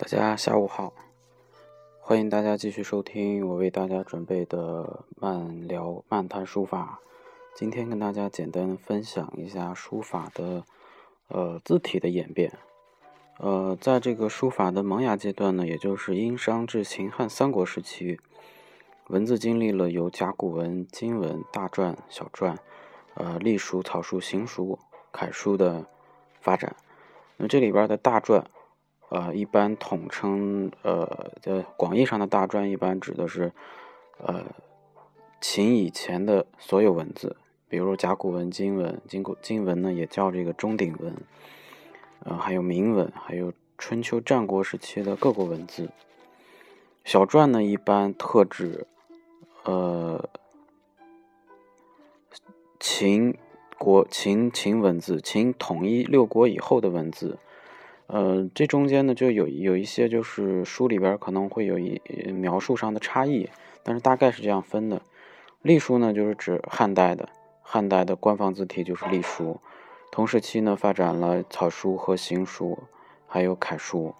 大家下午好，欢迎大家继续收听我为大家准备的慢聊漫谈书法。今天跟大家简单分享一下书法的呃字体的演变。呃，在这个书法的萌芽阶段呢，也就是殷商至秦汉三国时期，文字经历了由甲骨文、金文、大篆、小篆、呃隶书、草书、行书、楷书的发展。那这里边的大篆。呃，一般统称呃，在广义上的大篆，一般指的是呃秦以前的所有文字，比如甲骨文、金文，金古金文呢也叫这个钟鼎文，呃，还有铭文，还有春秋战国时期的各国文字。小篆呢，一般特指呃秦国秦秦文字，秦统一六国以后的文字。呃，这中间呢，就有有一些就是书里边可能会有一描述上的差异，但是大概是这样分的。隶书呢，就是指汉代的，汉代的官方字体就是隶书。同时期呢，发展了草书和行书，还有楷书。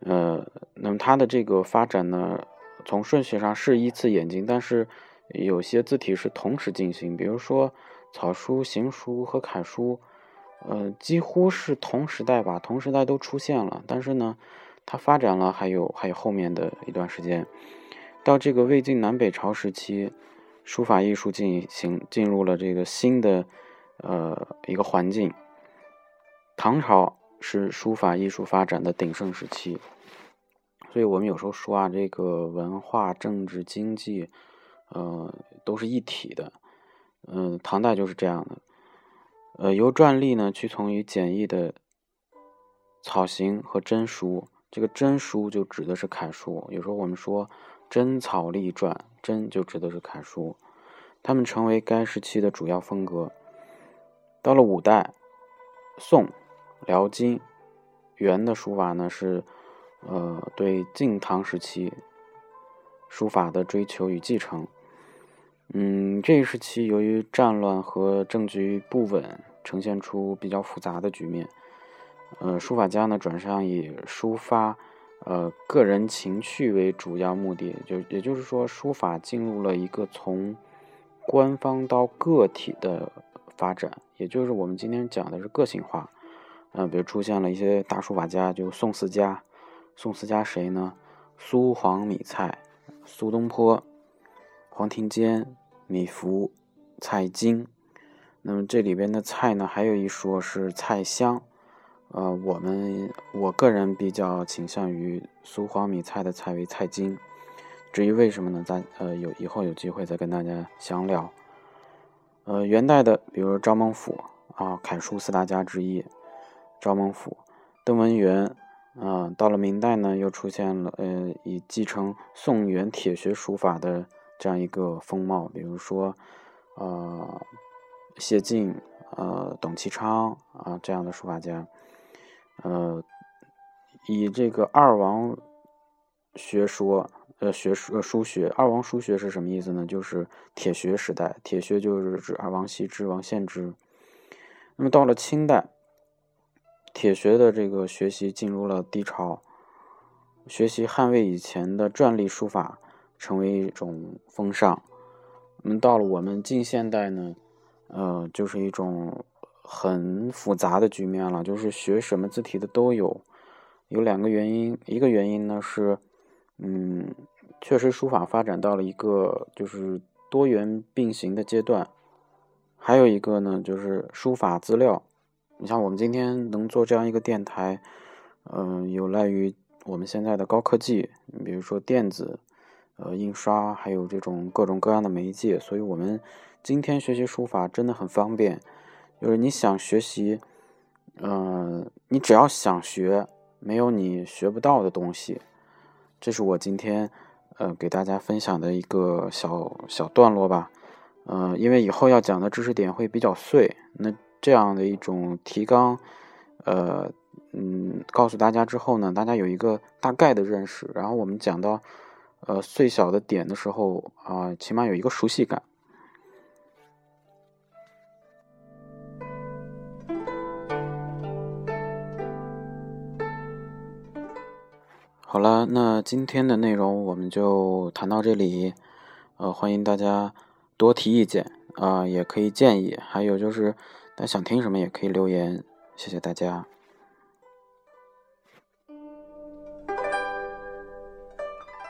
呃，那么它的这个发展呢，从顺序上是依次演进，但是有些字体是同时进行，比如说草书、行书和楷书。呃，几乎是同时代吧，同时代都出现了，但是呢，它发展了还有还有后面的一段时间，到这个魏晋南北朝时期，书法艺术进行进入了这个新的呃一个环境。唐朝是书法艺术发展的鼎盛时期，所以我们有时候说啊，这个文化、政治、经济，呃，都是一体的。嗯，唐代就是这样的。呃，由篆隶呢屈从于简易的草行和真书，这个真书就指的是楷书。有时候我们说真草隶篆，真就指的是楷书，它们成为该时期的主要风格。到了五代、宋、辽、金、元的书法呢，是呃对晋唐时期书法的追求与继承。嗯，这一时期由于战乱和政局不稳，呈现出比较复杂的局面。呃，书法家呢转向以抒发呃个人情趣为主要目的，就也就是说，书法进入了一个从官方到个体的发展，也就是我们今天讲的是个性化。嗯，比如出现了一些大书法家，就宋四家。宋四家谁呢？苏黄米蔡，苏东坡。黄庭坚、米芾、蔡京，那么这里边的蔡呢，还有一说是蔡襄，呃，我们我个人比较倾向于苏黄米蔡的蔡为蔡京，至于为什么呢？咱呃有以后有机会再跟大家详聊。呃，元代的，比如赵孟俯啊，楷书四大家之一，赵孟俯、邓文元，啊，到了明代呢，又出现了呃，以继承宋元帖学书法的。这样一个风貌，比如说，呃，谢晋、呃，董其昌啊，这样的书法家，呃，以这个二王学说，呃，学书书学，二王书学是什么意思呢？就是铁学时代，铁学就是指二王羲之、王献之。那么到了清代，铁学的这个学习进入了低潮，学习汉魏以前的篆隶书法。成为一种风尚。那么到了我们近现代呢，呃，就是一种很复杂的局面了，就是学什么字体的都有。有两个原因，一个原因呢是，嗯，确实书法发展到了一个就是多元并行的阶段。还有一个呢，就是书法资料。你像我们今天能做这样一个电台，嗯，有赖于我们现在的高科技，比如说电子。呃，印刷还有这种各种各样的媒介，所以我们今天学习书法真的很方便。就是你想学习，嗯，你只要想学，没有你学不到的东西。这是我今天呃给大家分享的一个小小段落吧。呃，因为以后要讲的知识点会比较碎，那这样的一种提纲，呃，嗯，告诉大家之后呢，大家有一个大概的认识，然后我们讲到。呃，碎小的点的时候啊，起码有一个熟悉感。好了，那今天的内容我们就谈到这里。呃，欢迎大家多提意见啊，也可以建议，还有就是大家想听什么也可以留言。谢谢大家。